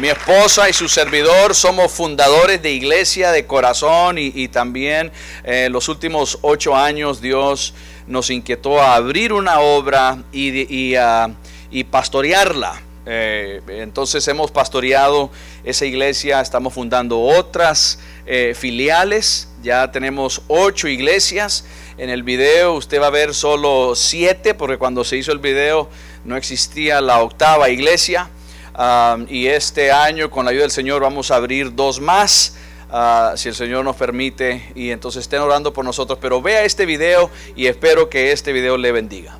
Mi esposa y su servidor somos fundadores de iglesia de corazón y, también eh, los últimos ocho años Dios nos inquietó a abrir una obra y, y, pastorearla. Eh, entonces hemos pastoreado esa iglesia, estamos fundando otras eh, filiales, ya tenemos ocho iglesias. En el video usted va a ver solo siete, porque cuando se hizo el video no existía la octava iglesia. Y este año, con la ayuda del Señor, vamos a abrir dos más. Ah, si el Señor nos permite, y entonces estén orando por nosotros. Pero vea este video y espero que este video le bendiga.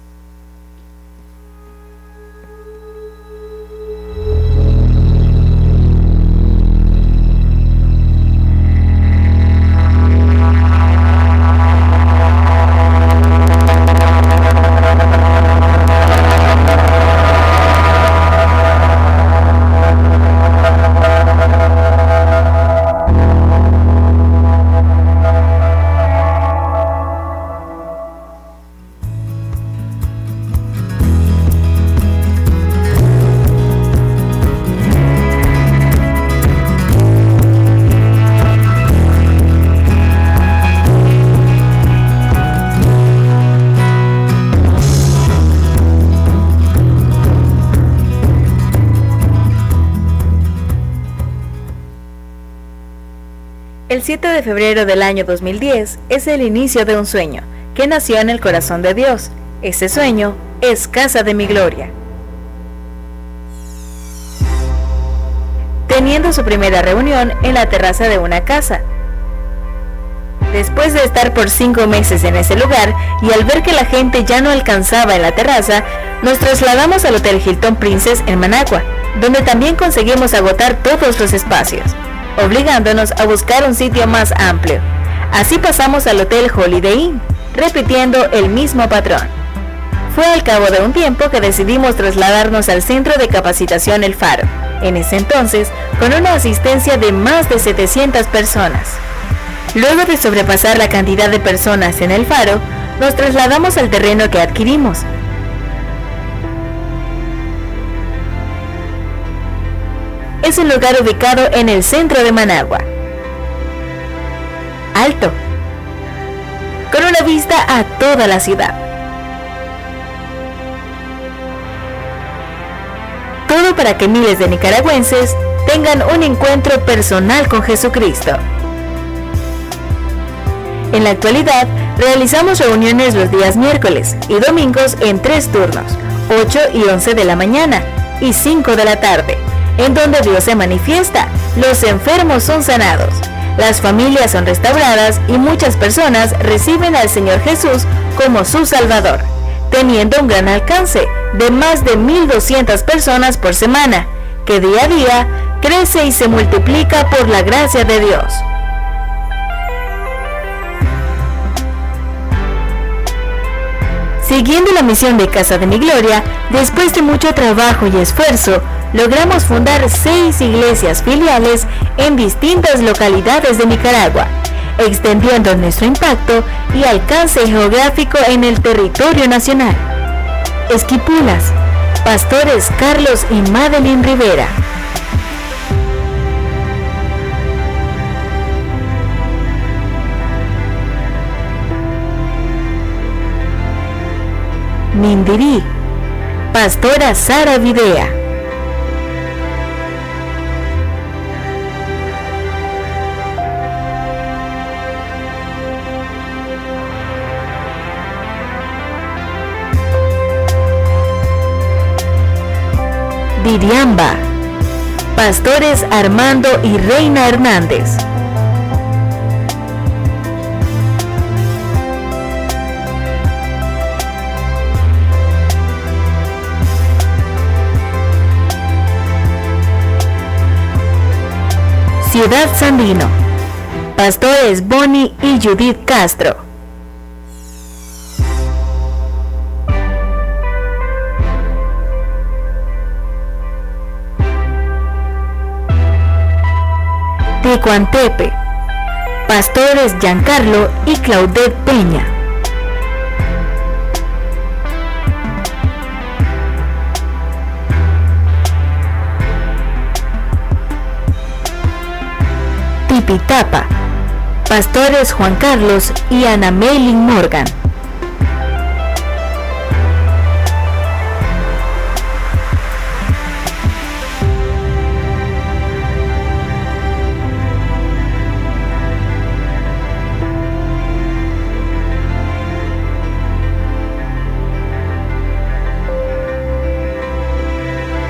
Año 2010 es el inicio de un sueño que nació en el corazón de Dios. Ese sueño es Casa de mi Gloria. Teniendo su primera reunión en la terraza de una casa. Después de estar por cinco meses en ese lugar y al ver que la gente ya no alcanzaba en la terraza, nos trasladamos al Hotel Hilton Princess en Managua, donde también conseguimos agotar todos los espacios obligándonos a buscar un sitio más amplio. Así pasamos al Hotel Holiday Inn, repitiendo el mismo patrón. Fue al cabo de un tiempo que decidimos trasladarnos al Centro de Capacitación El Faro, en ese entonces con una asistencia de más de 700 personas. Luego de sobrepasar la cantidad de personas en El Faro, nos trasladamos al terreno que adquirimos, es un lugar ubicado en el centro de Managua. Alto, con una vista a toda la ciudad. Todo para que miles de nicaragüenses tengan un encuentro personal con Jesucristo. En la actualidad, realizamos reuniones los días miércoles y domingos en tres turnos, 8 y 11 de la mañana y 5 de la tarde en donde Dios se manifiesta, los enfermos son sanados, las familias son restauradas y muchas personas reciben al Señor Jesús como su Salvador, teniendo un gran alcance de más de 1.200 personas por semana, que día a día crece y se multiplica por la gracia de Dios. Siguiendo la misión de Casa de mi Gloria, después de mucho trabajo y esfuerzo, logramos fundar seis iglesias filiales en distintas localidades de Nicaragua, extendiendo nuestro impacto y alcance geográfico en el territorio nacional. Esquipulas, Pastores Carlos y Madeline Rivera. Mindirí, Pastora Sara Videa. Diriamba. Pastores Armando y Reina Hernández. Ciudad Sandino. Pastores Bonnie y Judith Castro. Antepe, pastores Giancarlo y Claudette Peña. Tipitapa, pastores Juan Carlos y Ana Melin Morgan.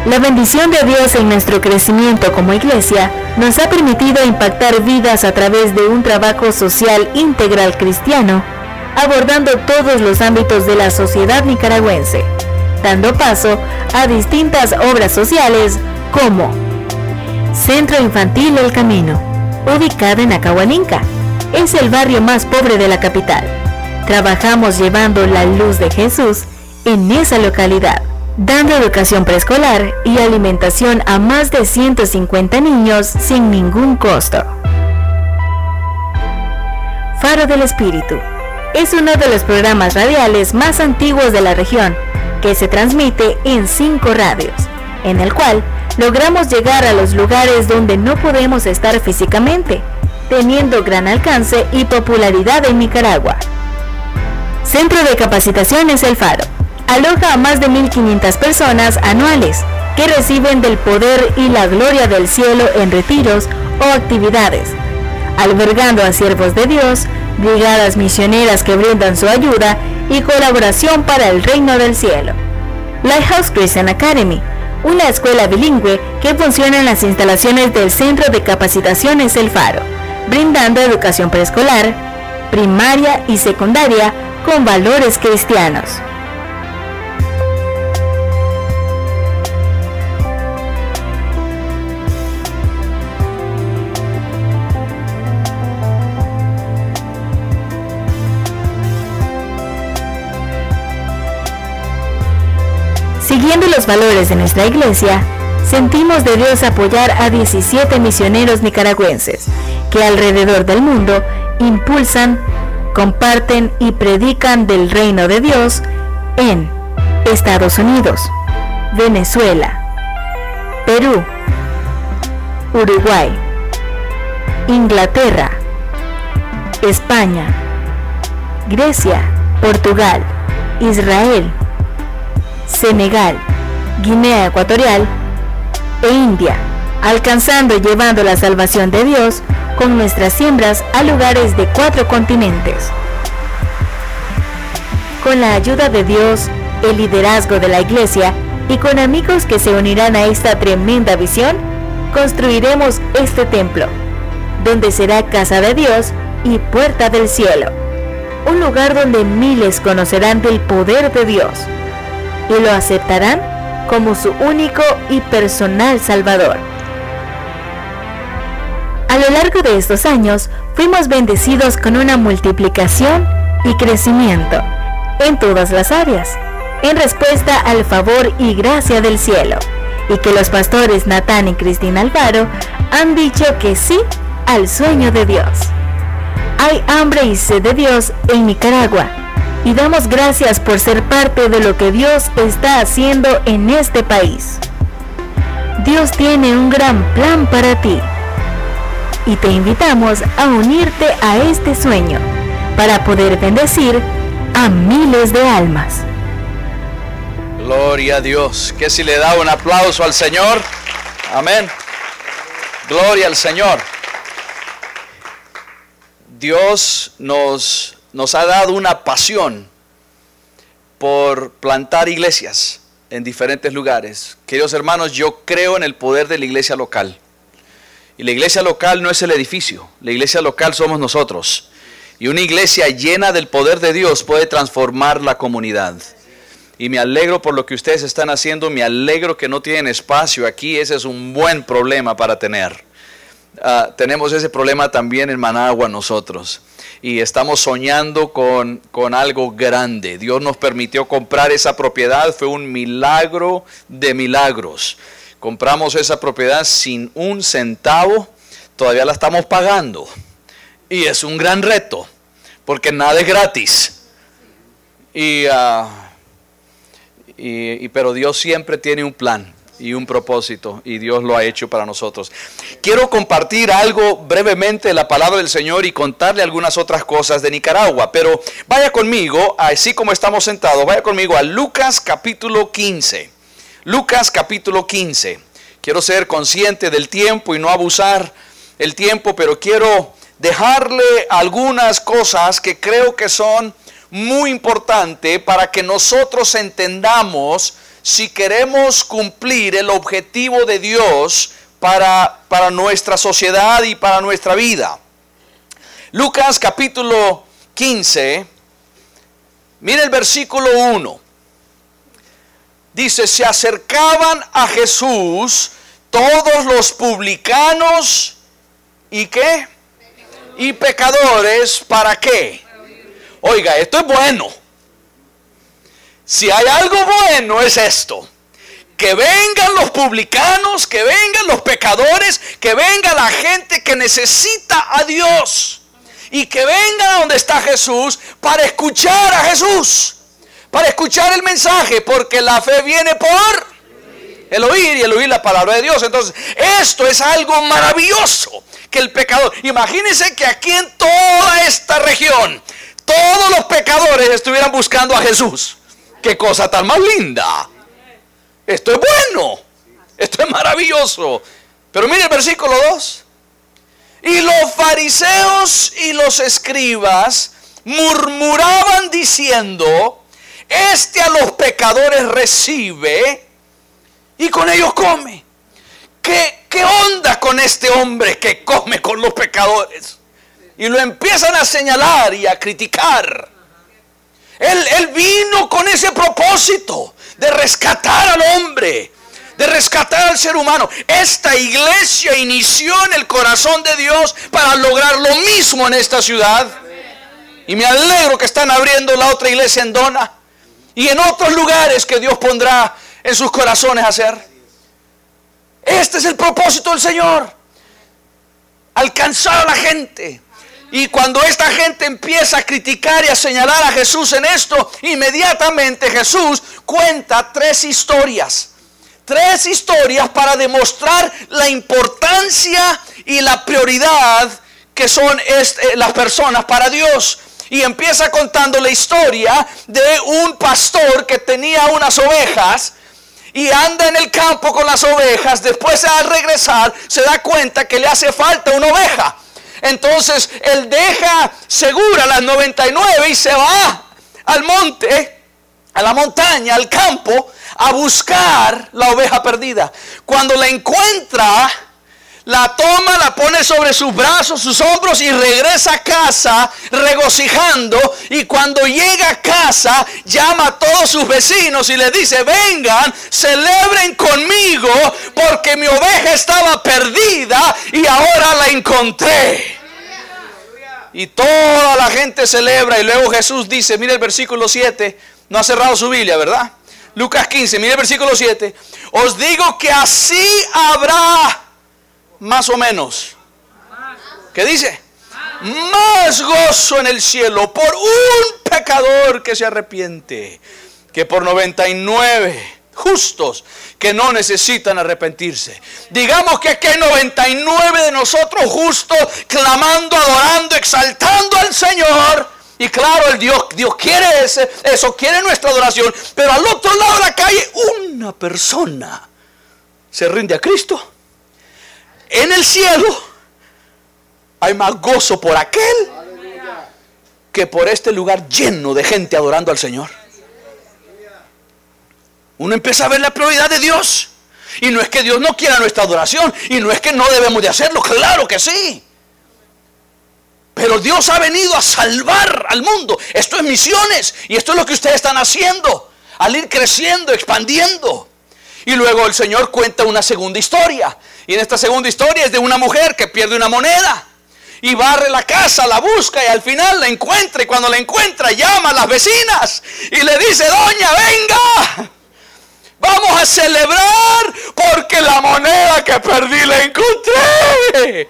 La bendición de Dios en nuestro crecimiento como iglesia nos ha permitido impactar vidas a través de un trabajo social integral cristiano, abordando todos los ámbitos de la sociedad nicaragüense, dando paso a distintas obras sociales como Centro Infantil El Camino, ubicado en Acahuaninca. Es el barrio más pobre de la capital. Trabajamos llevando la luz de Jesús en esa localidad dando educación preescolar y alimentación a más de 150 niños sin ningún costo. Faro del Espíritu es uno de los programas radiales más antiguos de la región, que se transmite en cinco radios, en el cual logramos llegar a los lugares donde no podemos estar físicamente, teniendo gran alcance y popularidad en Nicaragua. Centro de Capacitaciones El Faro aloja a más de 1.500 personas anuales que reciben del poder y la gloria del cielo en retiros o actividades, albergando a siervos de Dios, brigadas misioneras que brindan su ayuda y colaboración para el reino del cielo. Lighthouse Christian Academy, una escuela bilingüe que funciona en las instalaciones del Centro de Capacitaciones El Faro, brindando educación preescolar, primaria y secundaria con valores cristianos. Siguiendo los valores de nuestra iglesia, sentimos de Dios apoyar a 17 misioneros nicaragüenses que alrededor del mundo impulsan, comparten y predican del reino de Dios en Estados Unidos, Venezuela, Perú, Uruguay, Inglaterra, España, Grecia, Portugal, Israel, Senegal, Guinea Ecuatorial e India, alcanzando y llevando la salvación de Dios con nuestras siembras a lugares de cuatro continentes. Con la ayuda de Dios, el liderazgo de la iglesia y con amigos que se unirán a esta tremenda visión, construiremos este templo, donde será casa de Dios y puerta del cielo, un lugar donde miles conocerán del poder de Dios y lo aceptarán como su único y personal Salvador. A lo largo de estos años fuimos bendecidos con una multiplicación y crecimiento en todas las áreas, en respuesta al favor y gracia del cielo, y que los pastores Natán y Cristina Alvaro han dicho que sí al sueño de Dios. Hay hambre y sed de Dios en Nicaragua y damos gracias por ser parte de lo que Dios está haciendo en este país. Dios tiene un gran plan para ti y te invitamos a unirte a este sueño para poder bendecir a miles de almas. Gloria a Dios. Que si le da un aplauso al Señor. Amén. Gloria al Señor. Dios nos nos ha dado una pasión por plantar iglesias en diferentes lugares. Queridos hermanos, yo creo en el poder de la iglesia local. Y la iglesia local no es el edificio, la iglesia local somos nosotros. Y una iglesia llena del poder de Dios puede transformar la comunidad. Y me alegro por lo que ustedes están haciendo, me alegro que no tienen espacio aquí, ese es un buen problema para tener. Ah, tenemos ese problema también en Managua nosotros y estamos soñando con, con algo grande. Dios nos permitió comprar esa propiedad, fue un milagro de milagros. Compramos esa propiedad sin un centavo, todavía la estamos pagando. Y es un gran reto, porque nada es gratis. Y, ah, y, pero Dios siempre tiene un plan. Y un propósito y Dios lo ha hecho para nosotros. Quiero compartir algo brevemente de la palabra del Señor y contarle algunas otras cosas de Nicaragua, pero vaya conmigo, así como estamos sentados, vaya conmigo a Lucas capítulo 15. Lucas capítulo 15. Quiero ser consciente del tiempo y no abusar el tiempo, pero quiero dejarle algunas cosas que creo que son muy importantes para que nosotros entendamos si queremos cumplir el objetivo de Dios para, para nuestra sociedad y para nuestra vida. Lucas capítulo 15, mire el versículo 1. Dice, se acercaban a Jesús todos los publicanos y qué? Y pecadores, ¿para qué? Oiga, esto es bueno. Si hay algo bueno es esto. Que vengan los publicanos, que vengan los pecadores, que venga la gente que necesita a Dios. Y que venga donde está Jesús para escuchar a Jesús. Para escuchar el mensaje. Porque la fe viene por el oír y el oír la palabra de Dios. Entonces, esto es algo maravilloso. Que el pecador, imagínense que aquí en toda esta región, todos los pecadores estuvieran buscando a Jesús. Qué cosa tan más linda. Esto es bueno. Esto es maravilloso. Pero mire el versículo 2. Y los fariseos y los escribas murmuraban diciendo, este a los pecadores recibe y con ellos come. ¿Qué, ¿Qué onda con este hombre que come con los pecadores? Y lo empiezan a señalar y a criticar. Él, vino con ese propósito de rescatar al hombre, de rescatar al ser humano. Esta iglesia inició en el corazón de Dios para lograr lo mismo en esta ciudad. Y me alegro que están abriendo la otra iglesia en Dona y en otros lugares que Dios pondrá en sus corazones hacer. Este es el propósito del Señor. Alcanzar a la gente. Y cuando esta gente empieza a criticar y a señalar a Jesús en esto, inmediatamente Jesús cuenta tres historias. Tres historias para demostrar la importancia y la prioridad que son eh, las personas para Dios. Y empieza contando la historia de un pastor que tenía unas ovejas y anda en el campo con las ovejas. Después al regresar se da cuenta que le hace falta una oveja. Entonces él deja segura las 99 y se va al monte, a la montaña, al campo, a buscar la oveja perdida. Cuando la encuentra, la toma, la pone sobre sus brazos, sus hombros y regresa a casa regocijando. Y cuando llega a casa, llama a todos sus vecinos y les dice, vengan, celebren conmigo porque mi oveja estaba perdida y ahora la encontré. Y toda la gente celebra y luego Jesús dice, mire el versículo 7, no ha cerrado su Biblia, ¿verdad? Lucas 15, mire el versículo 7, os digo que así habrá más o menos. ¿Qué dice? Más gozo en el cielo por un pecador que se arrepiente que por 99 justos que no necesitan arrepentirse. Digamos que hay 99 de nosotros justos clamando, adorando, exaltando al Señor. Y claro, el Dios, Dios quiere ese, eso, quiere nuestra adoración. Pero al otro lado de la calle, una persona se rinde a Cristo en el cielo hay más gozo por aquel que por este lugar lleno de gente adorando al Señor. Uno empieza a ver la prioridad de Dios. Y no es que Dios no quiera nuestra adoración. Y no es que no debemos de hacerlo. Claro que sí. Pero Dios ha venido a salvar al mundo. Esto es misiones. Y esto es lo que ustedes están haciendo. Al ir creciendo, expandiendo. Y luego el Señor cuenta una segunda historia. Y en esta segunda historia es de una mujer que pierde una moneda. Y barre la casa, la busca y al final la encuentra. Y cuando la encuentra llama a las vecinas y le dice, doña, venga. Vamos a celebrar porque la moneda que perdí la encontré.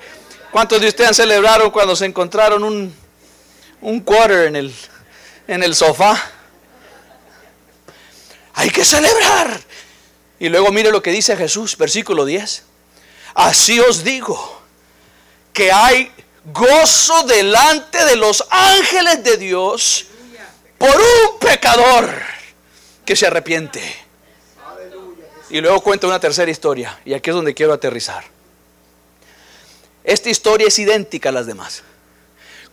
¿Cuántos de ustedes celebraron cuando se encontraron un, un quarter en el, en el sofá? Hay que celebrar. Y luego mire lo que dice Jesús, versículo 10. Así os digo que hay gozo delante de los ángeles de Dios por un pecador que se arrepiente. Y luego cuenta una tercera historia, y aquí es donde quiero aterrizar. Esta historia es idéntica a las demás,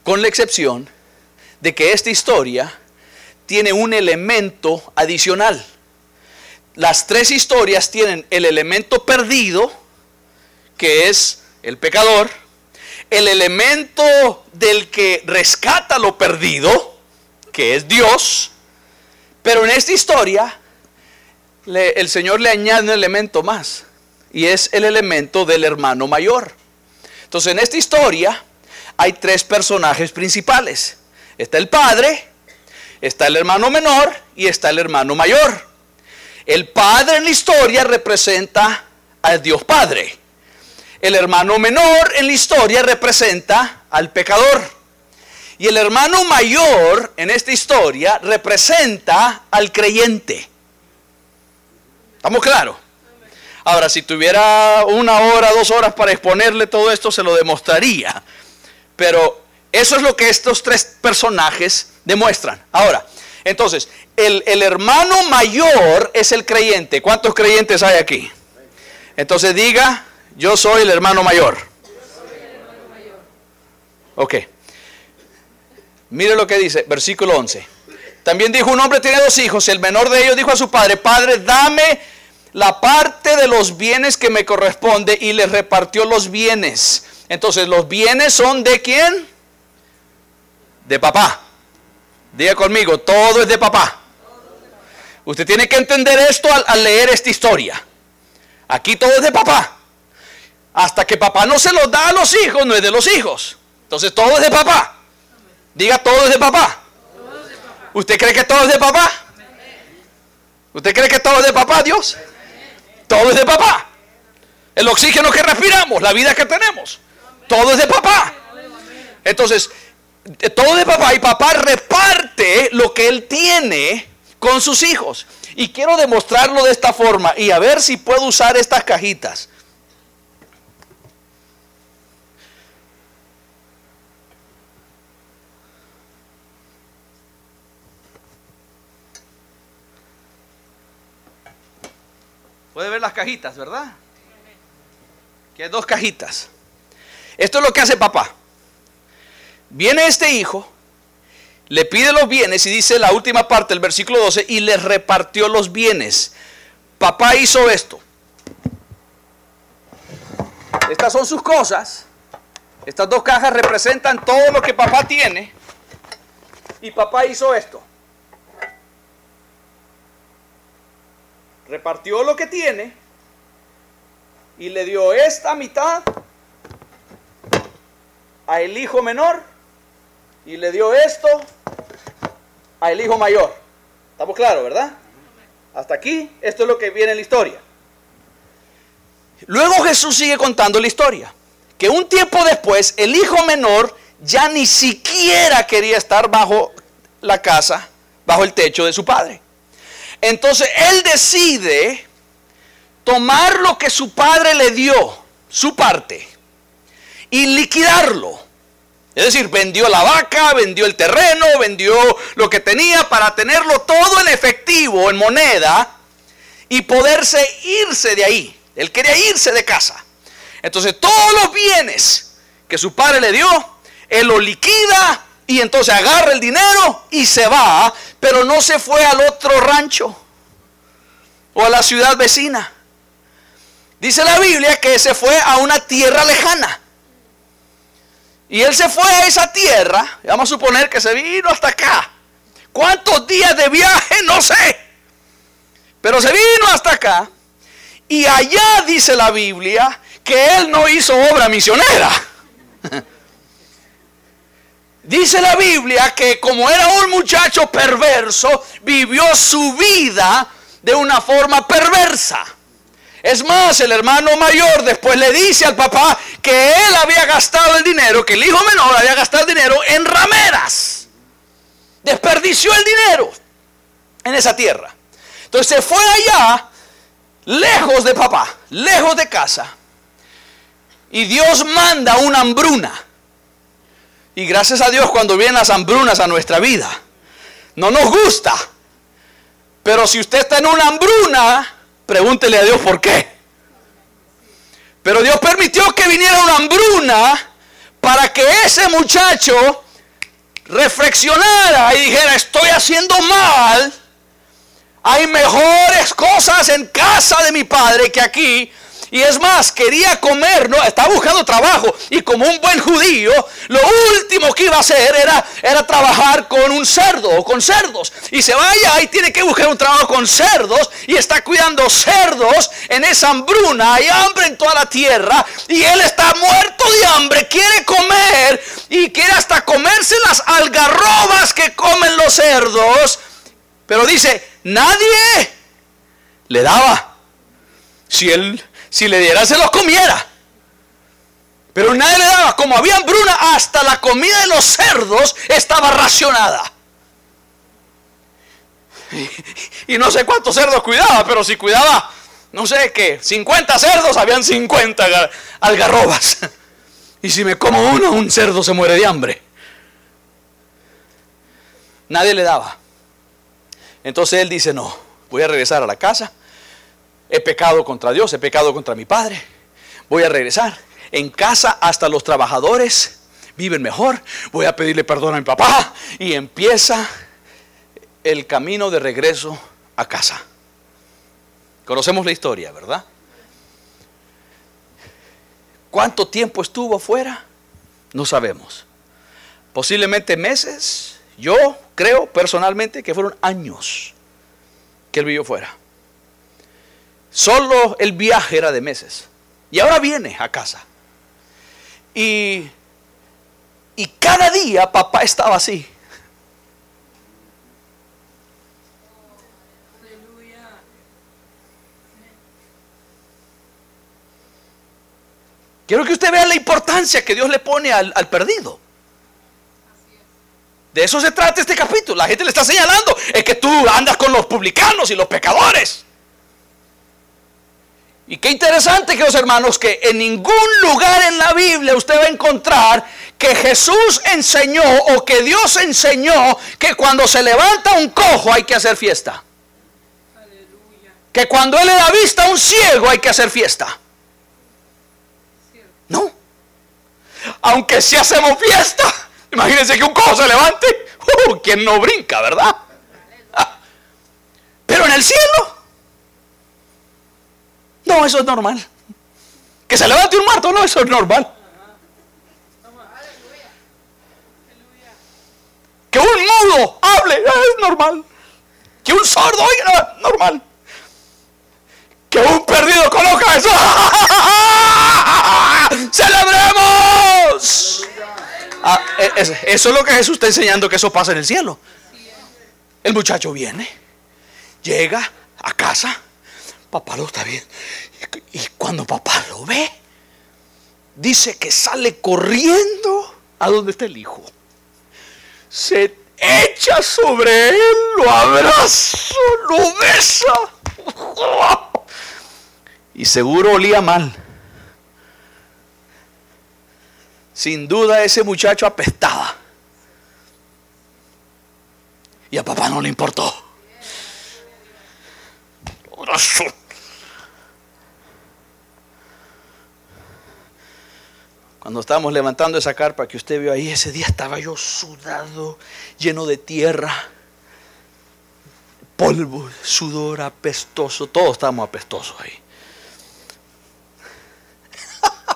con la excepción de que esta historia tiene un elemento adicional. Las tres historias tienen el elemento perdido, que es el pecador, el elemento del que rescata lo perdido, que es Dios, pero en esta historia el Señor le añade un elemento más, y es el elemento del hermano mayor. Entonces en esta historia hay tres personajes principales. Está el padre, está el hermano menor y está el hermano mayor. El padre en la historia representa al Dios Padre. El hermano menor en la historia representa al pecador. Y el hermano mayor en esta historia representa al creyente. ¿Estamos claros? Ahora, si tuviera una hora, dos horas para exponerle todo esto, se lo demostraría. Pero eso es lo que estos tres personajes demuestran. Ahora, entonces, el, el, hermano mayor es el creyente. ¿Cuántos creyentes hay aquí? Entonces diga, yo soy el hermano mayor. Ok. Mire lo que dice, versículo 11. También dijo, un hombre tiene dos hijos. El menor de ellos dijo a su padre, Padre, dame la parte de los bienes que me corresponde y le repartió los bienes. Entonces, los bienes son de quién? De papá. Diga conmigo, todo es de papá. Usted tiene que entender esto al, leer esta historia. Aquí todo es de papá. Hasta que papá no se los da a los hijos, no es de los hijos. Entonces todo es de papá. Diga, todo es de papá. ¿Usted cree que todo es de papá? ¿Usted cree que todo es de papá, Dios? Todo es de papá. El oxígeno que respiramos, la vida que tenemos, todo es de papá. Entonces, todo de papá y papá reparte lo que él tiene con sus hijos. Y quiero demostrarlo de esta forma y a ver si puedo usar estas cajitas. Puede ver las cajitas, ¿verdad? Que hay dos cajitas. Esto es lo que hace papá. Viene este hijo, le pide los bienes y dice la última parte del versículo 12, y le repartió los bienes. Papá hizo esto. Estas son sus cosas. Estas dos cajas representan todo lo que papá tiene. Y papá hizo esto. Repartió lo que tiene y le dio esta mitad a el hijo menor y le dio esto al hijo mayor. ¿Estamos claros, verdad? Hasta aquí, esto es lo que viene en la historia. Luego Jesús sigue contando la historia. Que un tiempo después el hijo menor ya ni siquiera quería estar bajo la casa, bajo el techo de su padre. Entonces él decide tomar lo que su padre le dio, su parte, y liquidarlo. Es decir, vendió la vaca, vendió el terreno, vendió lo que tenía para tenerlo todo en efectivo, en moneda, y poderse irse de ahí. Él quería irse de casa. Entonces todos los bienes que su padre le dio, él lo liquida y entonces agarra el dinero y se va, pero no se fue al otro rancho o a la ciudad vecina. Dice la Biblia que se fue a una tierra lejana. Y él se fue a esa tierra, vamos a suponer que se vino hasta acá. ¿Cuántos días de viaje? No sé. Pero se vino hasta acá. Y allá dice la Biblia que él no hizo obra misionera. Dice la Biblia que como era un muchacho perverso, vivió su vida de una forma perversa. Es más, el hermano mayor después le dice al papá que él había gastado el dinero, que el hijo menor había gastado el dinero en rameras. Desperdició el dinero en esa tierra. Entonces se fue allá lejos de papá, lejos de casa. Y Dios manda una hambruna. Y gracias a Dios cuando vienen las hambrunas a nuestra vida, no nos gusta. Pero si usted está en una hambruna, pregúntele a Dios por qué. Pero Dios permitió que viniera una hambruna para que ese muchacho reflexionara y dijera, estoy haciendo mal. Hay mejores cosas en casa de mi padre que aquí. Y es más, quería comer, no, estaba buscando trabajo. Y como un buen judío, lo último que iba a hacer era, era trabajar con un cerdo o con cerdos. Y se vaya y tiene que buscar un trabajo con cerdos. Y está cuidando cerdos en esa hambruna. Hay hambre en toda la tierra. Y él está muerto de hambre. Quiere comer. Y quiere hasta comerse las algarrobas que comen los cerdos. Pero dice, nadie le daba. Si él si le diera se los comiera. Pero nadie le daba, como había hambruna, hasta la comida de los cerdos estaba racionada. Y, no sé cuántos cerdos cuidaba, pero si cuidaba, no sé qué, 50 cerdos, habían 50 algarrobas. Y si me como uno, un cerdo se muere de hambre. Nadie le daba. Entonces él dice, no, voy a regresar a la casa he pecado contra Dios, he pecado contra mi padre, voy a regresar. En casa hasta los trabajadores viven mejor, voy a pedirle perdón a mi papá y empieza el camino de regreso a casa. Conocemos la historia, ¿verdad? ¿Cuánto tiempo estuvo fuera? No sabemos. Posiblemente meses. Yo creo personalmente que fueron años que él vivió fuera. Solo el viaje era de meses. Y ahora viene a casa. Y, y cada día papá estaba así. Quiero que usted vea la importancia que Dios le pone al, al, perdido. De eso se trata este capítulo. La gente le está señalando. Es que tú andas con los publicanos y los pecadores. Y qué interesante, queridos hermanos, que en ningún lugar en la Biblia usted va a encontrar que Jesús enseñó o que Dios enseñó que cuando se levanta un cojo hay que hacer fiesta. Que cuando Él le da vista a un ciego hay que hacer fiesta. No. Aunque si hacemos fiesta, imagínense que un cojo se levante. Uh, ¿Quién no brinca, verdad? Ah. Pero en el cielo no, eso es normal. Que se levante un muerto, no, eso es normal. Que un mudo hable, es normal. Que un sordo oiga, normal. Que un perdido coloca eso. ¡Celebremos! Ah, e, eso es lo que Jesús está enseñando que eso pasa en el cielo. El muchacho viene, llega a casa papá lo está bien. Y cuando papá lo ve, dice que sale corriendo a donde está el hijo. Se echa sobre él, lo abraza, lo besa. Y seguro olía mal. Sin duda ese muchacho apestaba. Y a papá no le importó. Cuando estábamos levantando esa carpa que usted vio ahí, ese día estaba yo sudado, lleno de tierra, polvo, sudor, apestoso, todos estábamos apestosos ahí.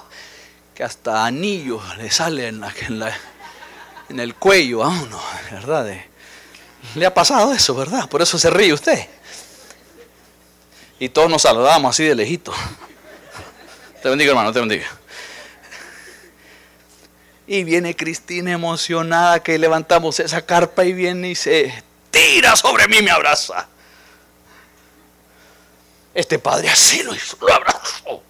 que hasta anillos le salen en, en, el cuello a uno, ¿verdad? Le ha pasado eso, ¿verdad? Por eso se ríe usted. Y todos nos saludamos así de lejito. Te bendiga, hermano, te bendiga. Y viene Cristina emocionada que levantamos esa carpa y viene y se tira sobre mí me abraza. Este padre así lo hizo, lo abrazó.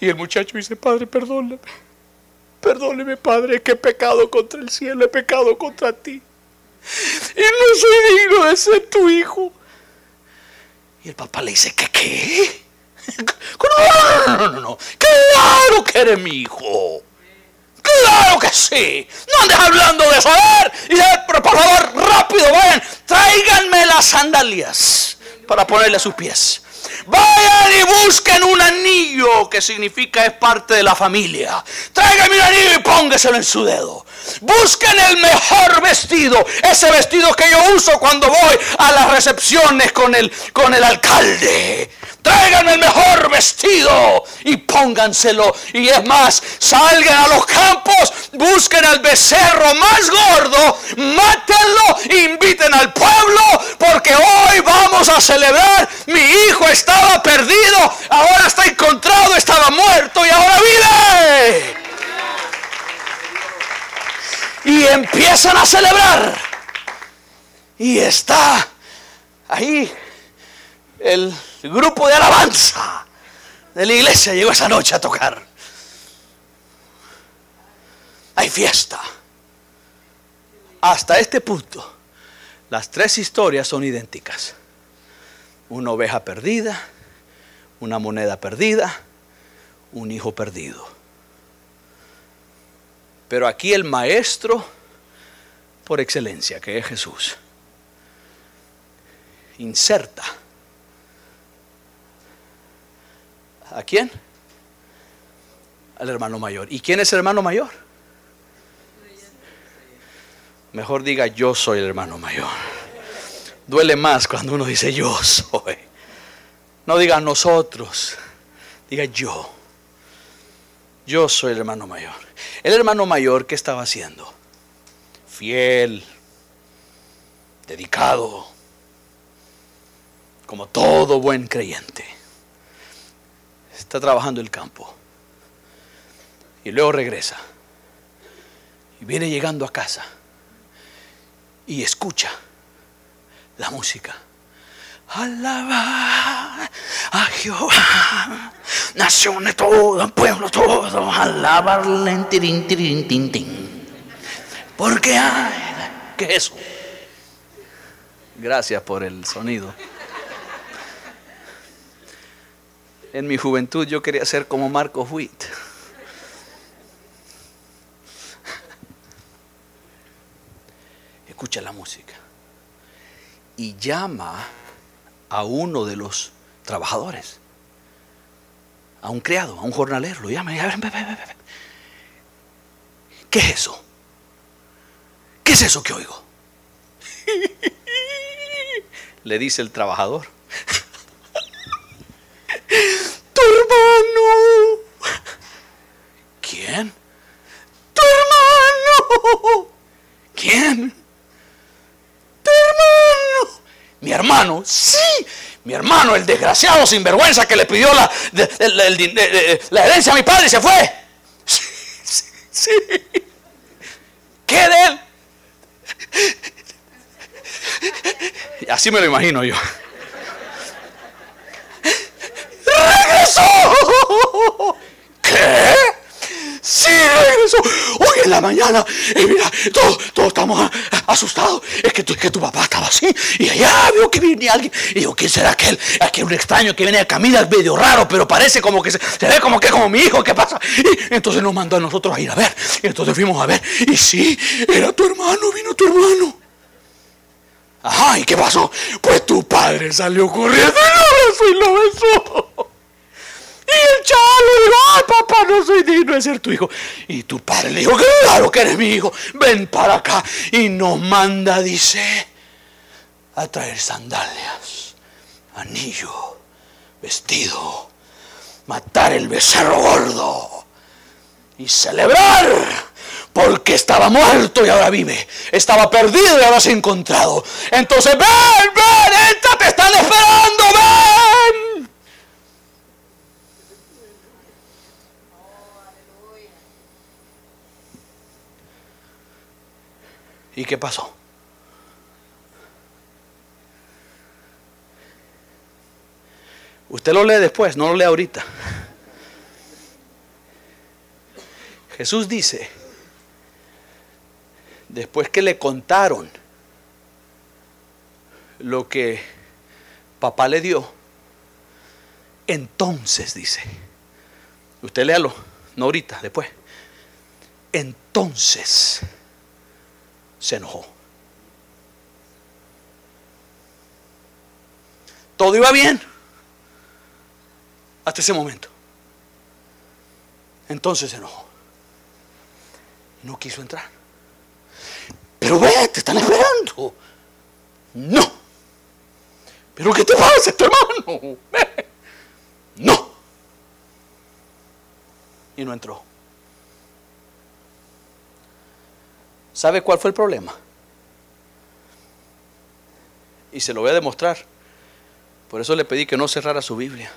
Y el muchacho dice, Padre, perdóname. Perdóneme, Padre, que he pecado contra el cielo, he pecado contra ti. y no soy digno de ser tu hijo. Y el papá le dice, ¿qué qué? Claro que eres mi hijo. Claro que sí. No andes hablando de eso. A pero por favor, rápido, vayan. Tráiganme las sandalias para ponerle a sus pies. Vayan y busquen un anillo que significa es parte de la familia. Tráiganme un anillo y póngaselo en su dedo. Busquen el mejor vestido, ese vestido que yo uso cuando voy a las recepciones con el, con el alcalde. Traigan el mejor vestido y pónganselo. Y es más, salgan a los campos, busquen al becerro más gordo, mátenlo, inviten al pueblo, porque hoy vamos a celebrar. Mi hijo estaba perdido, ahora está encontrado, estaba muerto y ahora vive. Y empiezan a celebrar. Y está ahí el grupo de alabanza de la iglesia llegó esa noche a tocar. Hay fiesta. Hasta este punto, las tres historias son idénticas. Una oveja perdida, una moneda perdida, un hijo perdido. Pero aquí el maestro por excelencia, que es Jesús, inserta ¿A quién? Al hermano mayor. ¿Y quién es el hermano mayor? Mejor diga yo soy el hermano mayor. Duele más cuando uno dice yo soy. No diga nosotros, diga yo. Yo soy el hermano mayor. El hermano mayor, ¿qué estaba haciendo? Fiel, dedicado, como todo buen creyente está trabajando el campo. Y luego regresa. Y viene llegando a casa. Y escucha la música. Alaba a Jehová, naciones todo, pueblo todo, alabarle, tirin, tirin, tin, tin. Porque hay, ¿qué es eso? Gracias por el sonido. En mi juventud yo quería ser como Marco Witt. Escucha la música. Y llama a uno de los trabajadores, a un criado, a un jornalero, lo llama y ¿Qué es eso? ¿Qué es eso que oigo? Le dice el trabajador. Hermano. ¿Quién? Tu hermano. ¿Quién? Tu hermano. Mi hermano, sí. Mi hermano, el desgraciado sinvergüenza que le pidió la, la, herencia a mi padre y se fue. Sí, sí, sí. ¿Qué de él? Así me lo imagino yo. ¿Qué? Sí, regresó. Hoy en la mañana, y mira, todos, estamos asustados. Es que, tu, que tu papá estaba así. Y allá veo que viene alguien. Y yo, ¿quién será aquel? Aquel un extraño que viene a caminar medio raro, pero parece como que se, ve como que como mi hijo. ¿Qué pasa? Y entonces nos mandó a nosotros a ir a ver. Y entonces fuimos a ver. Y sí, era tu hermano, vino tu hermano. Ajá, ¿y qué pasó? Pues tu padre salió corriendo y lo besó. Y el papá, no soy digno de ser tu hijo. Y tu padre le dijo, claro que eres mi hijo, ven para acá. Y nos manda, dice, a traer sandalias, anillo, vestido, matar el becerro gordo y celebrar. Porque estaba muerto y ahora vive. Estaba perdido y ahora se ha encontrado. Entonces, ven, ven, entra, te están esperando, ven. ¿Y qué pasó? Usted lo lee después, no lo lee ahorita. Jesús dice, después que le contaron lo que papá le dio, entonces dice, usted léalo, no ahorita, después, entonces se enojó. Todo iba bien hasta ese momento. Entonces se enojó. No quiso entrar. Pero ve, te están esperando. No. ¿Pero qué te pasa, tu hermano? No. Y no entró. ¿Sabe cuál fue el problema? Y se lo voy a demostrar. Por eso le pedí que no cerrara su Biblia.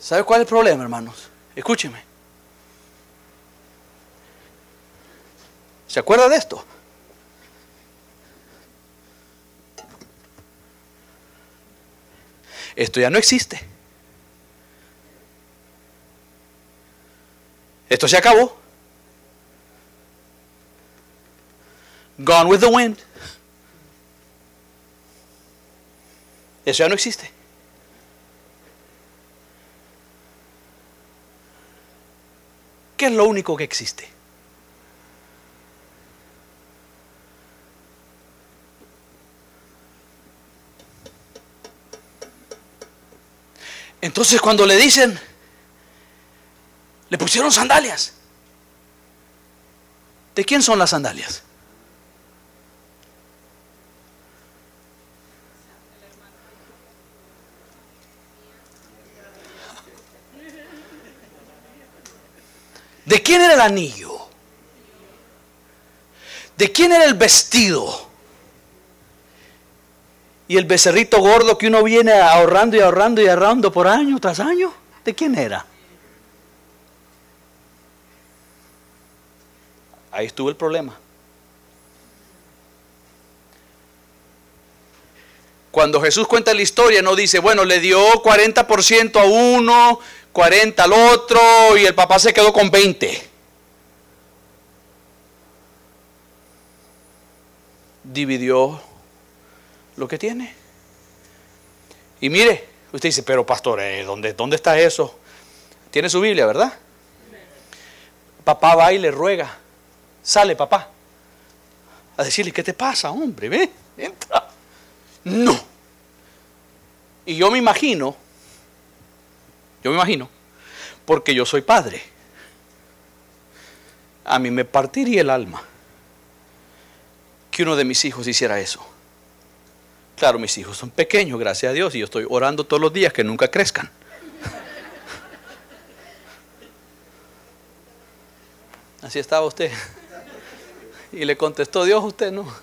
¿Sabe cuál es el problema, hermanos? Escúcheme. ¿Se acuerda de esto? Esto ya no existe. Esto se acabó. Gone with the wind. Eso ya no existe. ¿Qué es lo único que existe? Entonces cuando le dicen, le pusieron sandalias. ¿De quién son las sandalias? ¿De quién era el anillo? ¿De quién era el vestido? Y el becerrito gordo que uno viene ahorrando y ahorrando y ahorrando por año tras año, ¿de quién era? Ahí estuvo el problema. Cuando Jesús cuenta la historia, no dice, bueno, le dio 40% a uno, 40 al otro y el papá se quedó con 20. Dividió lo que tiene. Y mire, usted dice, pero pastor, eh, ¿dónde, ¿dónde está eso? Tiene su Biblia, ¿verdad? Papá va y le ruega. Sale papá. A decirle, ¿qué te pasa, hombre? Ve, entra. No. Y yo me imagino yo me imagino, porque yo soy padre. A mí me partiría el alma que uno de mis hijos hiciera eso. Claro, mis hijos son pequeños, gracias a Dios, y yo estoy orando todos los días que nunca crezcan. Así estaba usted. Y le contestó Dios, usted no.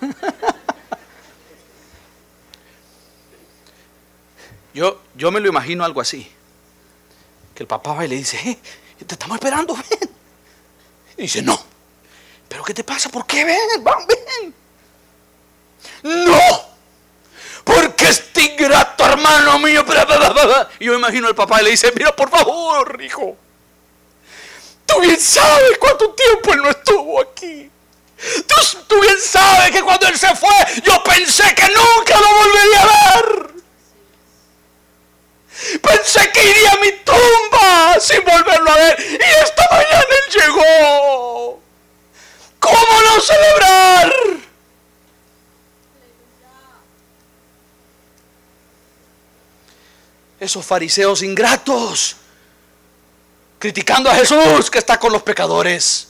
Yo, yo me lo imagino algo así que el papá va y le dice, eh, te estamos esperando, ven. Y dice, no. ¿Pero qué te pasa? ¿Por qué ven? Van, ven. No. Porque este ingrato hermano mío. Y yo imagino al papá y le dice, mira, por favor, hijo. Tú bien sabes cuánto tiempo él no estuvo aquí. Tú, tú bien sabes que cuando él se fue, yo pensé que nunca lo volvería a ver. Pensé que iría a mi tumba sin volverlo a ver. Y esta mañana él llegó. ¿Cómo no celebrar? Esos fariseos ingratos, criticando a Jesús que está con los pecadores.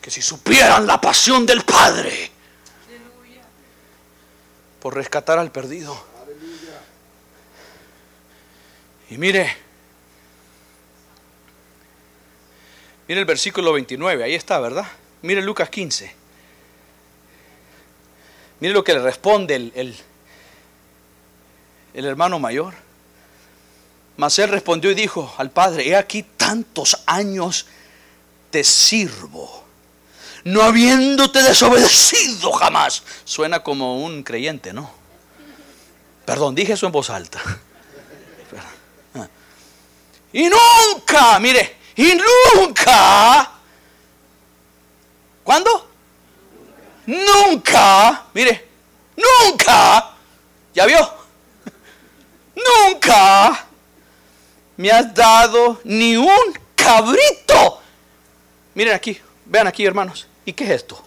Que si supieran la pasión del Padre por rescatar al perdido. Y mire, mire el versículo 29, ahí está, ¿verdad? Mire Lucas 15. Mire lo que le responde el, el, el hermano mayor. Mas él respondió y dijo al padre, he aquí tantos años te sirvo no habiéndote desobedecido jamás. Suena como un creyente, ¿no? Perdón, dije eso en voz alta. Y nunca, mire, y nunca. ¿Cuándo? nunca, mire, nunca, ¿ya vio? Nunca me has dado ni un cabrito. Miren aquí, vean aquí hermanos. ¿Y qué es esto?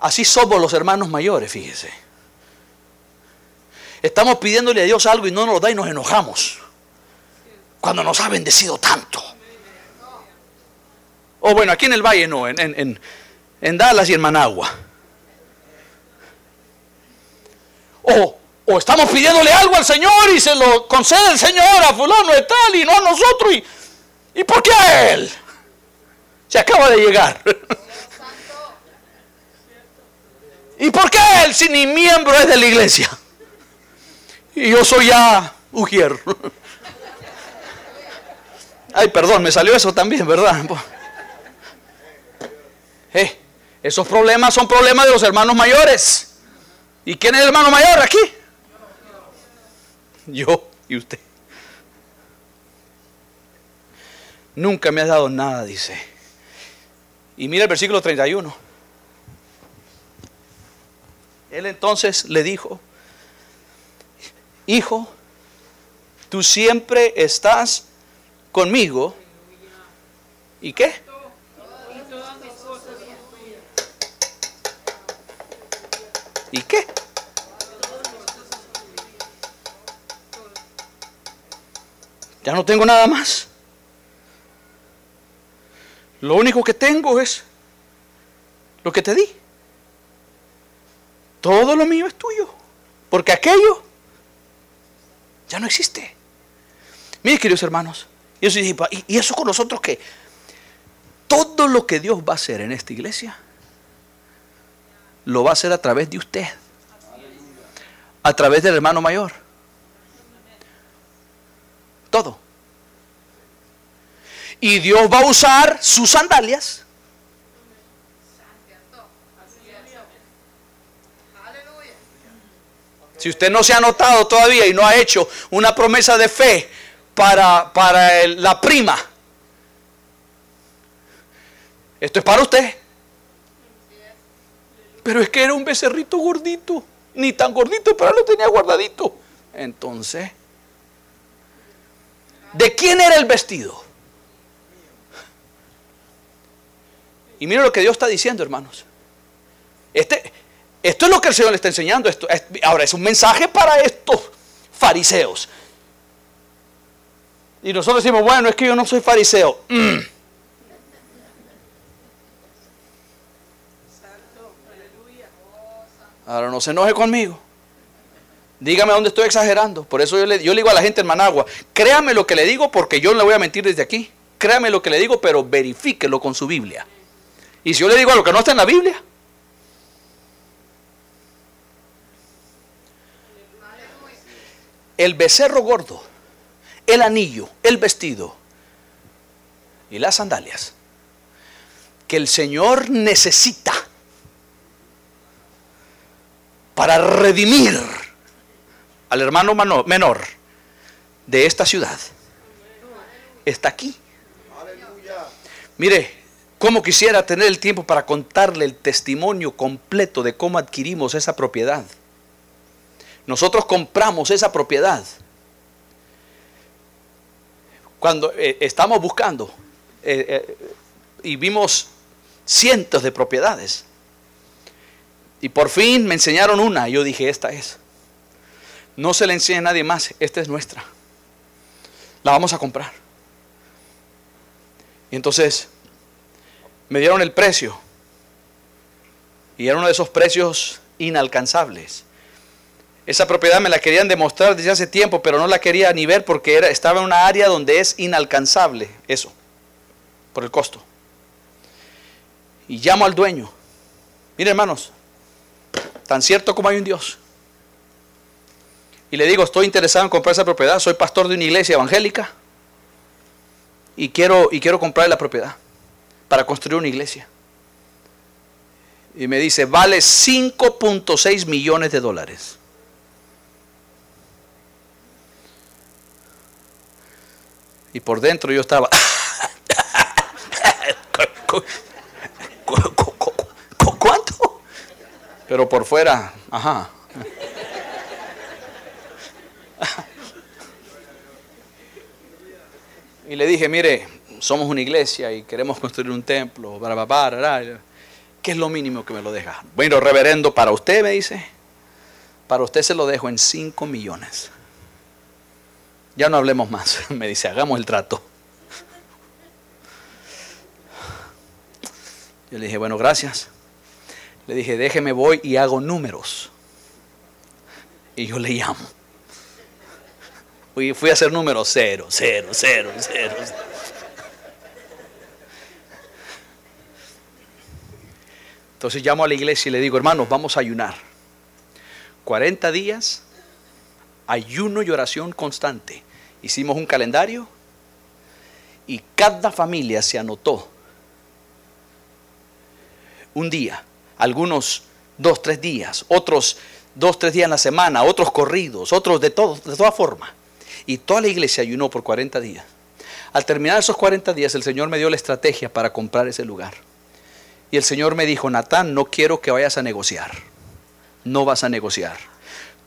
Así somos los hermanos mayores, fíjese. Estamos pidiéndole a Dios algo y no nos lo da y nos enojamos. Cuando nos ha bendecido tanto. O bueno, aquí en el valle no, en, en Dallas y en Managua. O, o, estamos pidiéndole algo al Señor y se lo concede el Señor a fulano de tal y no a nosotros. ¿Y, ¿y por qué a él? Se acaba de llegar. ¿Y por qué él si ni miembro es de la iglesia? Y yo soy ya Ujier. Ay, perdón, me salió eso también, ¿verdad? Eh, esos problemas son problemas de los hermanos mayores. ¿Y quién es el hermano mayor aquí? Yo y usted. Nunca me has dado nada, dice. Y mira el versículo 31. Él entonces le dijo, hijo, tú siempre estás conmigo. ¿Y qué? ¿Y qué? Ya no tengo nada más. Lo único que tengo es lo que te di. Todo lo mío es tuyo. Porque aquello ya no existe. Mire, queridos hermanos, y eso con nosotros que todo lo que Dios va a hacer en esta iglesia, lo va a hacer a través de usted. A través del hermano mayor. Y Dios va a usar sus sandalias Si usted no se ha notado todavía y no ha hecho una promesa de fe para, para la prima, esto es para usted. Pero es que era un becerrito gordito, ni tan gordito, pero lo tenía guardadito. Entonces, ¿de quién era el vestido? Y mire lo que Dios está diciendo, hermanos. Este, esto es lo que el Señor le está enseñando. Esto, ahora es un mensaje para estos fariseos. Y nosotros decimos, bueno, es que yo no soy fariseo. Mm. Ahora no se enoje conmigo. Dígame dónde estoy exagerando. Por eso yo le, yo le digo a la gente en Managua, créame lo que le digo porque yo no le voy a mentir desde aquí. Créame lo que le digo, pero verifíquelo con su Biblia. Y si yo le digo algo que no está en la Biblia, el becerro gordo, el anillo, el vestido y las sandalias que el Señor necesita para redimir al hermano menor de esta ciudad está aquí. Mire, cómo quisiera tener el tiempo para contarle el testimonio completo de cómo adquirimos esa propiedad. Nosotros compramos esa propiedad. Cuando eh, estamos buscando eh, eh, y vimos cientos de propiedades. Y por fin me enseñaron una. Y yo dije, esta es. No se le enseña a nadie más. Esta es nuestra. La vamos a comprar. Y entonces me dieron el precio. Y era uno de esos precios inalcanzables. Esa propiedad me la querían demostrar desde hace tiempo, pero no la quería ni ver porque era, estaba en una área donde es inalcanzable eso, por el costo. Y llamo al dueño. Mire hermanos, tan cierto como hay un Dios. Y le digo, estoy interesado en comprar esa propiedad, soy pastor de una iglesia evangélica y quiero, y quiero comprar la propiedad para construir una iglesia. Y me dice, vale 5.6 millones de dólares. Y por dentro yo estaba, ¿Cuánto? Pero por fuera, ajá. Y le dije, mire, somos una iglesia y queremos construir un templo, para, para, ¿qué es lo mínimo que me lo deja? Bueno, reverendo, para usted me dice, para usted se lo dejo en 5 millones. Ya no hablemos más, me dice, hagamos el trato. Yo le dije, bueno, gracias. Le dije, déjeme voy y hago números. Y yo le llamo. Fui a hacer números cero, cero, cero, cero. Entonces llamo a la iglesia y le digo, hermanos, vamos a ayunar. 40 días, ayuno y oración constante. Hicimos un calendario y cada familia se anotó un día, algunos dos, tres días, otros dos, tres días en la semana, otros corridos, otros de, todo, de todas formas. Y toda la iglesia ayunó por 40 días. Al terminar esos 40 días, el Señor me dio la estrategia para comprar ese lugar. Y el Señor me dijo, Natán, no quiero que vayas a negociar. No vas a negociar.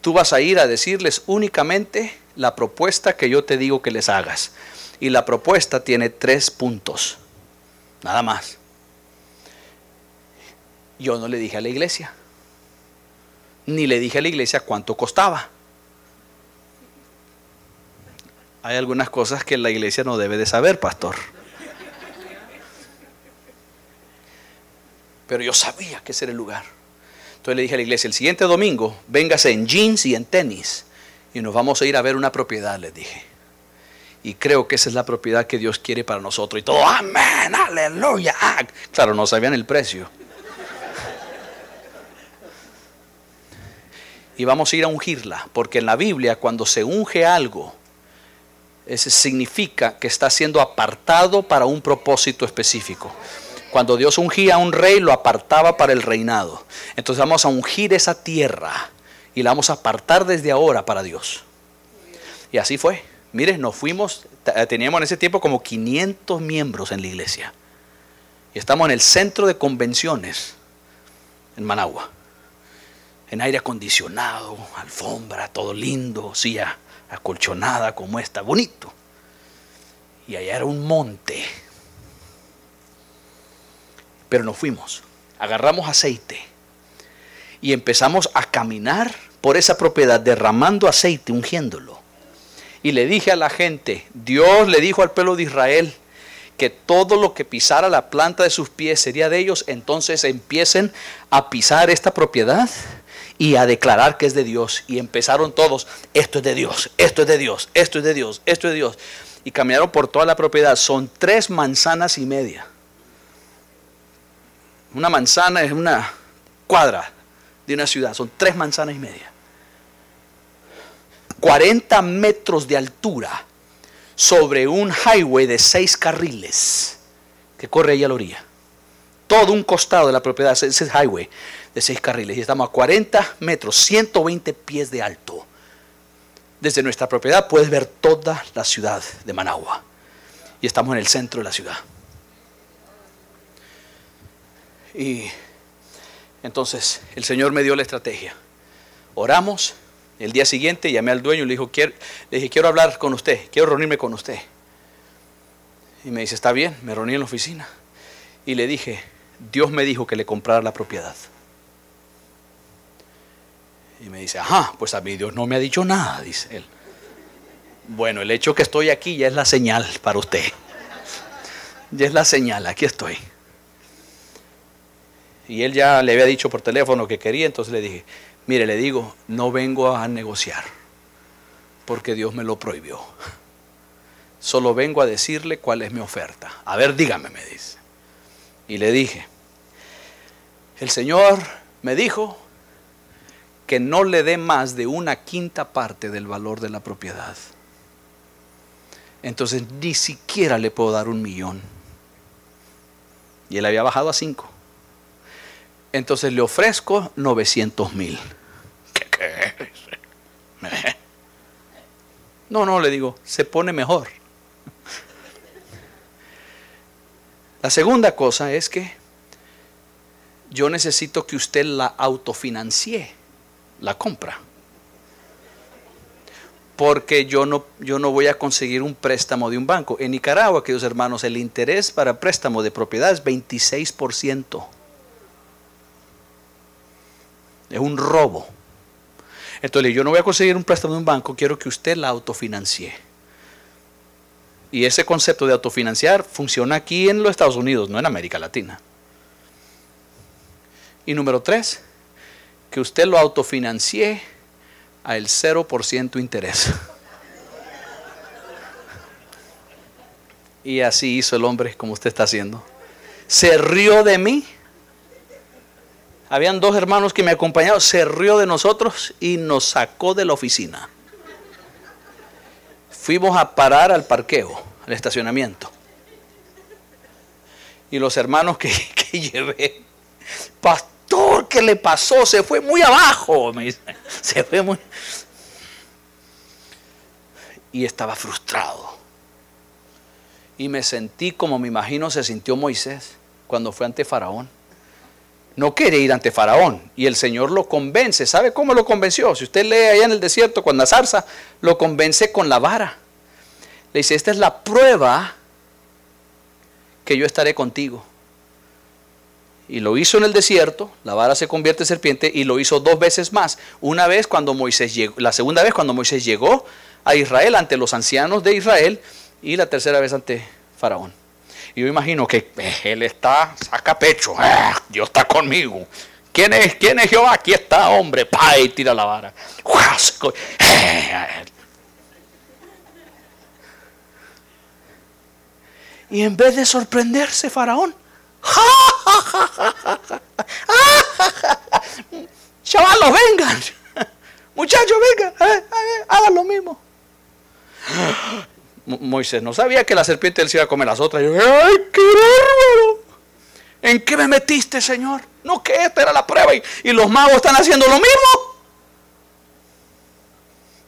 Tú vas a ir a decirles únicamente la propuesta que yo te digo que les hagas. Y la propuesta tiene tres puntos. Nada más. Yo no le dije a la iglesia. Ni le dije a la iglesia cuánto costaba hay algunas cosas que la iglesia no debe de saber, pastor. Pero yo sabía que ese era el lugar. Entonces le dije a la iglesia, el siguiente domingo, véngase en jeans y en tenis. Y nos vamos a ir a ver una propiedad, les dije. Y creo que esa es la propiedad que Dios quiere para nosotros. Y todo, amén, aleluya. Claro, no sabían el precio. Y vamos a ir a ungirla, porque en la Biblia cuando se unge algo, eso significa que está siendo apartado para un propósito específico. Cuando Dios ungía a un rey, lo apartaba para el reinado. Entonces vamos a ungir esa tierra y la vamos a apartar desde ahora para Dios. Y así fue. Miren, nos fuimos, teníamos en ese tiempo como 500 miembros en la iglesia. Y estamos en el centro de convenciones en Managua. En aire acondicionado, alfombra, todo lindo, silla acolchonada como esta, bonito. Y allá era un monte. Pero nos fuimos, agarramos aceite y empezamos a caminar por esa propiedad derramando aceite, ungiéndolo. Y le dije a la gente, Dios le dijo al pueblo de Israel que todo lo que pisara la planta de sus pies sería de ellos, entonces empiecen a pisar esta propiedad y a declarar que es de Dios. Y empezaron todos, esto es de Dios, esto es de Dios, esto es de Dios, esto es de Dios. Y caminaron por toda la propiedad. Son tres manzanas y media. Una manzana es una cuadra de una ciudad. Son tres manzanas y media. 40 metros de altura sobre un highway de seis carriles que corre ahí a la orilla. Todo un costado de la propiedad, ese highway de seis carriles y estamos a 40 metros, 120 pies de alto. Desde nuestra propiedad puedes ver toda la ciudad de Managua y estamos en el centro de la ciudad. Y entonces el Señor me dio la estrategia. Oramos. El día siguiente llamé al dueño y le, dijo, le dije, quiero hablar con usted, quiero reunirme con usted. Y me dice, está bien, me reuní en la oficina. Y le dije, Dios me dijo que le comprara la propiedad. Y me dice, ajá, pues a mí Dios no me ha dicho nada, dice él. Bueno, el hecho que estoy aquí ya es la señal para usted. Ya es la señal, aquí estoy. Y él ya le había dicho por teléfono que quería, entonces le dije, mire, le digo, no vengo a negociar, porque Dios me lo prohibió. Solo vengo a decirle cuál es mi oferta. A ver, dígame, me dice. Y le dije, el Señor me dijo que no le dé más de una quinta parte del valor de la propiedad. Entonces ni siquiera le puedo dar un millón. Y él había bajado a cinco. Entonces le ofrezco 900 mil. ¿Qué, qué? No, no, le digo, se pone mejor. La segunda cosa es que yo necesito que usted la autofinancie, la compra. Porque yo no, yo no voy a conseguir un préstamo de un banco. En Nicaragua, queridos hermanos, el interés para préstamo de propiedad es 26%. Es un robo. Entonces, yo no voy a conseguir un préstamo de un banco, quiero que usted la autofinancie. Y ese concepto de autofinanciar funciona aquí en los Estados Unidos, no en América Latina. Y número tres, que usted lo autofinancie al 0% interés. Y así hizo el hombre como usted está haciendo. Se rió de mí. Habían dos hermanos que me acompañaron, se rió de nosotros y nos sacó de la oficina. Fuimos a parar al parqueo, al estacionamiento. Y los hermanos que, que llevé, pastor, ¿qué le pasó? Se fue muy abajo. Se fue muy... Y estaba frustrado. Y me sentí como me imagino se sintió Moisés cuando fue ante Faraón. No quiere ir ante Faraón y el Señor lo convence. ¿Sabe cómo lo convenció? Si usted lee allá en el desierto con la zarza, lo convence con la vara. Le dice, esta es la prueba que yo estaré contigo. Y lo hizo en el desierto, la vara se convierte en serpiente y lo hizo dos veces más. Una vez cuando Moisés llegó, la segunda vez cuando Moisés llegó a Israel ante los ancianos de Israel y la tercera vez ante Faraón. Y yo imagino que eh, él está, saca pecho, ah, Dios está conmigo. ¿Quién es, ¿Quién es Jehová? Aquí está, hombre. Pa, y tira la vara. Eh, y en vez de sorprenderse, Faraón, Chavalos, vengan. Muchachos, vengan. Hagan lo mismo. Moisés no sabía que la serpiente él se iba a comer las otras. ¡Ay, qué bárbaro! ¿En qué me metiste, Señor? No, que esta era la prueba y, y los magos están haciendo lo mismo.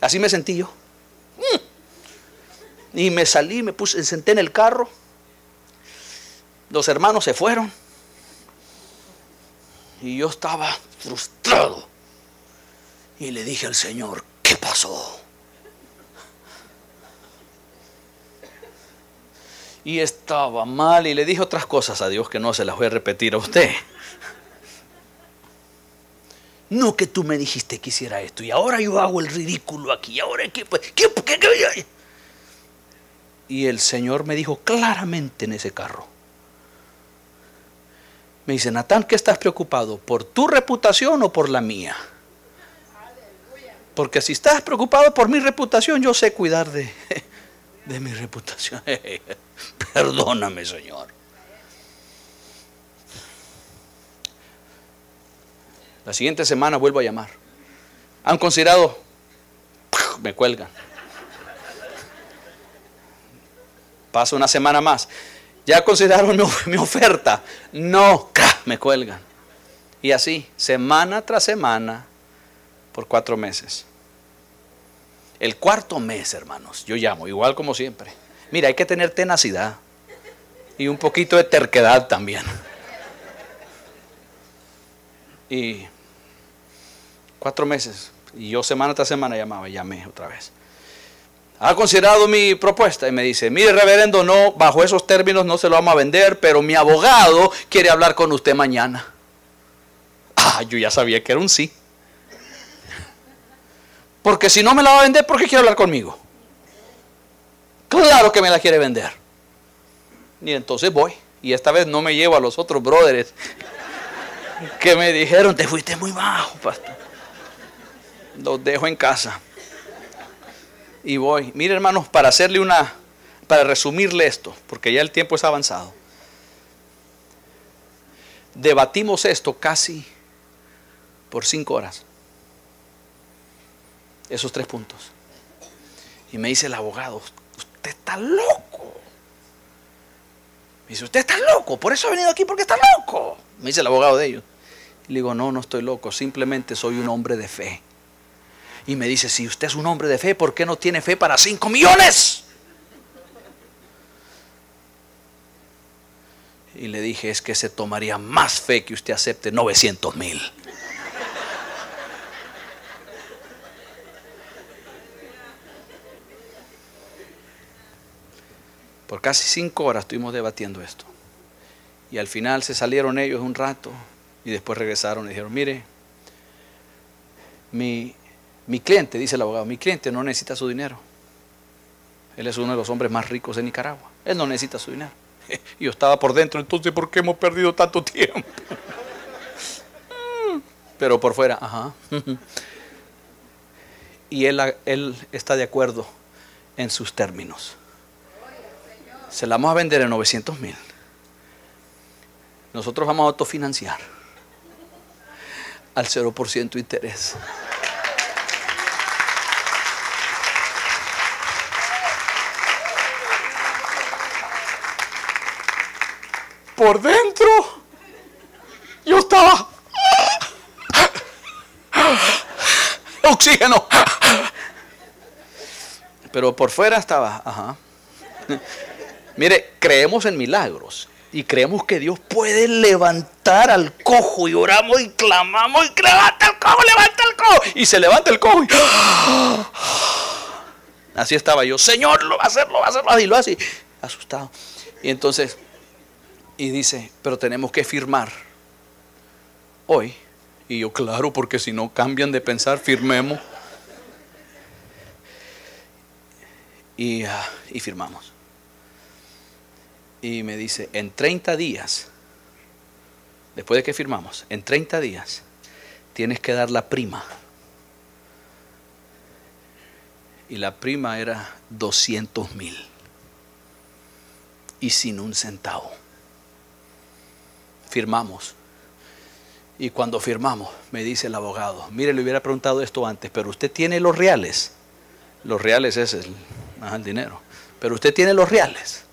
Así me sentí yo. Mm. Y me salí, me puse, senté en el carro los hermanos se fueron. Y yo estaba frustrado. Y le dije al Señor, ¿qué pasó? Y estaba mal y le dije otras cosas a Dios que no se las voy a repetir a usted. No que tú me dijiste que hiciera esto y ahora yo hago el ridículo aquí. Ahora qué, qué, qué, qué? Y el Señor me dijo claramente en ese carro, me dice, Natán, ¿qué estás preocupado? ¿Por tu reputación o por la mía? Porque si estás preocupado por mi reputación, yo sé cuidar de, de mi reputación. Perdóname, Señor. La siguiente semana vuelvo a llamar. ¿Han considerado? Me cuelgan. Pasa una semana más. ¿Ya consideraron mi, oferta? No, me cuelgan. Y así, semana tras semana, por cuatro meses. El cuarto mes, hermanos, yo llamo, igual como siempre. Mira, hay que tener tenacidad y un poquito de terquedad también. Y cuatro meses, y yo semana tras semana llamaba, llamé otra vez ha considerado mi propuesta y me dice, mire reverendo, no, bajo esos términos no se lo vamos a vender, pero mi abogado quiere hablar con usted mañana. Ah, yo ya sabía que era un sí. Porque si no me la va a vender, ¿por qué quiere hablar conmigo? Claro que me la quiere vender. Y entonces voy. Y esta vez no me llevo a los otros brothers que me dijeron, te fuiste muy bajo, pastor. Los dejo en casa y voy. Mire, hermanos, para hacerle una, para resumirle esto, porque ya el tiempo es avanzado. Debatimos esto casi por cinco horas. Esos tres puntos. Y me dice el abogado, usted está loco. Me dice, usted está loco, por eso ha venido aquí porque está loco. Me dice el abogado de ellos. Le digo, no, no estoy loco, simplemente soy un hombre de fe y me dice, si usted es un hombre de fe, ¿por qué no tiene fe para 5 millones? Y le dije, es que se tomaría más fe que usted acepte 900 mil. Por casi cinco horas estuvimos debatiendo esto. Y al final se salieron ellos un rato y después regresaron y dijeron, mire, mi, mi cliente, dice el abogado, mi cliente no necesita su dinero. Él es uno de los hombres más ricos de Nicaragua. Él no necesita su dinero. Y yo estaba por dentro, entonces, ¿por qué hemos perdido tanto tiempo? Pero por fuera, ajá. Y él, él está de acuerdo en sus términos se la vamos a vender en 900 mil. Nosotros vamos a autofinanciar al 0% interés. Por dentro, yo estaba. Oxígeno. Pero por fuera estaba. Ajá. Mire, creemos en milagros y creemos que Dios puede levantar al cojo y oramos y clamamos y levanta el cojo, levanta el cojo y se levanta el cojo. Y... Así estaba yo, Señor, lo va a hacer, lo va a hacer, y lo hace, asustado. Y entonces, y dice, pero tenemos que firmar hoy. Y yo, claro, porque si no cambian de pensar, firmemos. Y, ah, y firmamos y me dice, en 30 días, después de que firmamos, en 30 días tienes que dar la prima. Y la prima era 200 mil. Y sin un centavo. Firmamos. Y cuando firmamos, me dice el abogado, mire, le hubiera preguntado esto antes, pero usted tiene los reales. Los reales es el, el dinero. Pero usted tiene los reales.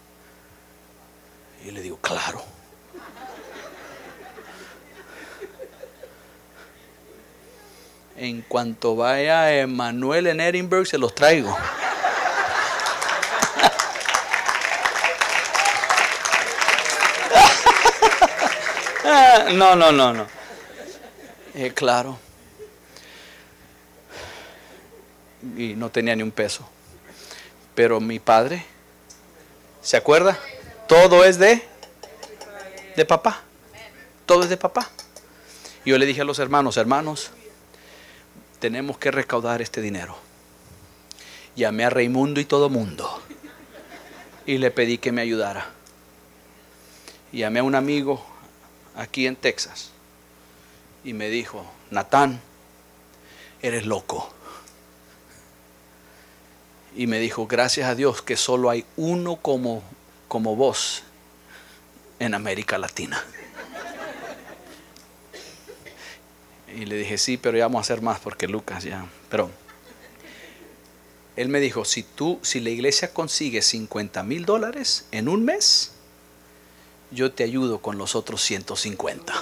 Y le digo, claro. En cuanto vaya Emanuel en Edinburgh, se los traigo. No, no, no, no. Eh, claro. Y no tenía ni un peso. Pero mi padre, ¿se acuerda? Todo es de, de papá. Todo es de papá. Yo le dije a los hermanos, hermanos, tenemos que recaudar este dinero. Llamé a Raimundo y todo mundo. Y le pedí que me ayudara. Llamé a un amigo aquí en Texas. Y me dijo, Natán, eres loco. Y me dijo, gracias a Dios que solo hay uno como como vos en América Latina. Y le dije, sí, pero ya vamos a hacer más porque Lucas ya. Pero él me dijo, si tú, si la iglesia consigue 50 mil dólares en un mes, yo te ayudo con los otros 150.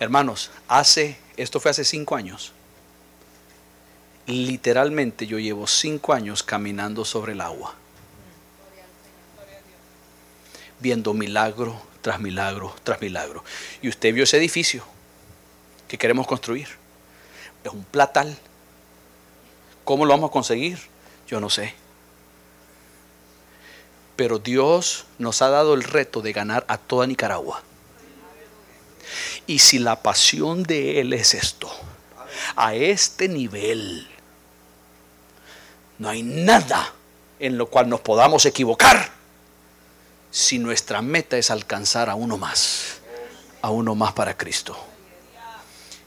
Hermanos, hace, esto fue hace cinco años literalmente yo llevo cinco años caminando sobre el agua. Viendo milagro tras milagro tras milagro. Y usted vio ese edificio que queremos construir. Es un platal. ¿Cómo lo vamos a conseguir? Yo no sé. Pero Dios nos ha dado el reto de ganar a toda Nicaragua. Y si la pasión de Él es esto, a este nivel, no hay nada en lo cual nos podamos equivocar si nuestra meta es alcanzar a uno más, a uno más para Cristo.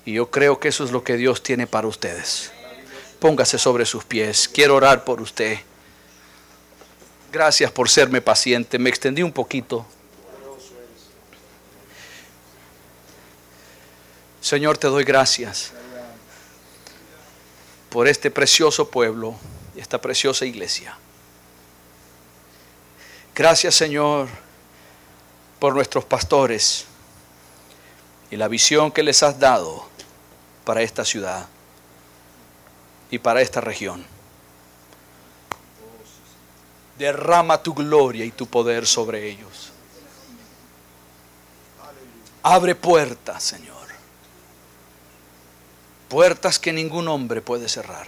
Y yo creo que eso es lo que Dios tiene para ustedes. Póngase sobre sus pies. Quiero orar por usted. Gracias por serme paciente. Me extendí un poquito. Señor, te doy gracias por este precioso pueblo esta preciosa iglesia. Gracias Señor por nuestros pastores y la visión que les has dado para esta ciudad y para esta región. Derrama tu gloria y tu poder sobre ellos. Abre puertas, Señor. Puertas que ningún hombre puede cerrar.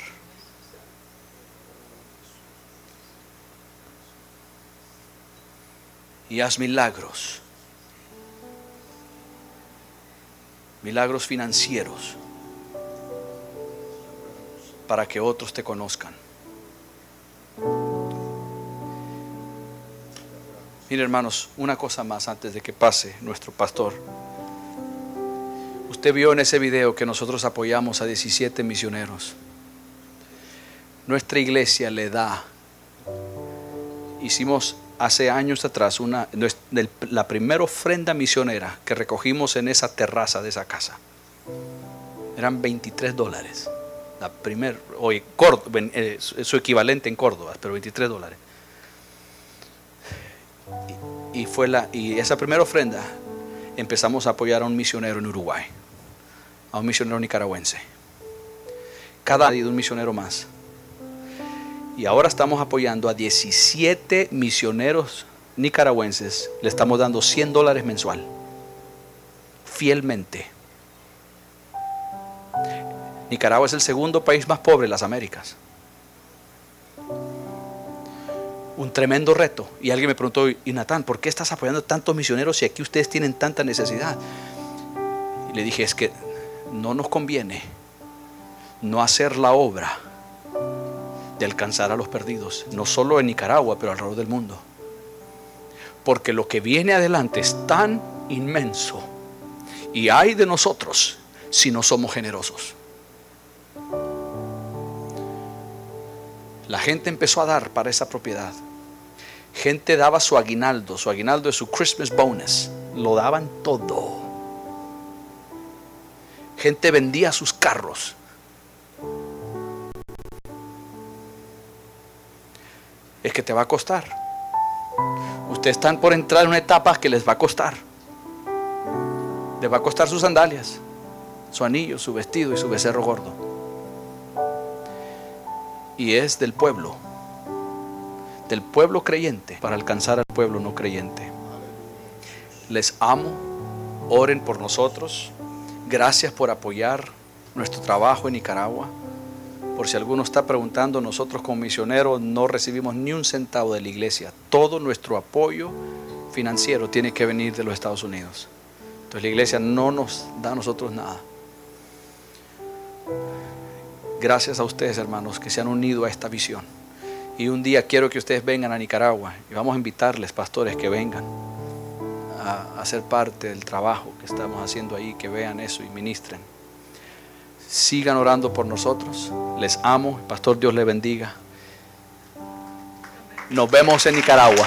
Y haz milagros. Milagros financieros para que otros te conozcan. Mire hermanos, una cosa más antes de que pase nuestro pastor. Usted vio en ese video que nosotros apoyamos a 17 misioneros. Nuestra iglesia le da. Hicimos hace años atrás una, la primera ofrenda misionera que recogimos en esa terraza de esa casa. Eran 23 dólares la primer, eh, su equivalente en Córdoba, pero 23 dólares. Y, fue la, y esa primera ofrenda empezamos a apoyar a un misionero en Uruguay, a un misionero nicaragüense. Cada día un misionero más. Y ahora estamos apoyando a 17 misioneros nicaragüenses. Le estamos dando 100 dólares mensual. Fielmente. Nicaragua es el segundo país más pobre de las Américas. Un tremendo reto. Y alguien me preguntó, y Natán, ¿por qué estás apoyando tantos misioneros si aquí ustedes tienen tanta necesidad? Y le dije, es que no nos conviene no hacer la obra de alcanzar a los perdidos, no solo en Nicaragua, pero alrededor del mundo. Porque lo que viene adelante es tan inmenso y hay de nosotros si no somos generosos. La gente empezó a dar para esa propiedad. Gente daba su aguinaldo, su aguinaldo es su Christmas bonus. Lo daban todo. Gente vendía sus carros. Es que te va a costar. Ustedes están por entrar en una etapa que les va a costar. Les va a costar sus sandalias, su anillo, su vestido y su becerro gordo y es del pueblo, del pueblo creyente para alcanzar al pueblo no creyente. Les amo, oren por nosotros, gracias por apoyar nuestro trabajo en Nicaragua. Por si alguno está preguntando, nosotros como misioneros no recibimos ni un centavo de la iglesia. Todo nuestro apoyo financiero tiene que venir de los Estados Unidos. Entonces la iglesia no nos da a nosotros nada. Gracias a ustedes, hermanos, que se han unido a esta visión. Y un día quiero que ustedes vengan a Nicaragua y vamos a invitarles, pastores, que vengan a, hacer parte del trabajo que estamos haciendo ahí, que vean eso y ministren. Sigan orando por nosotros. Les amo. Pastor, Dios les bendiga. Nos vemos en Nicaragua.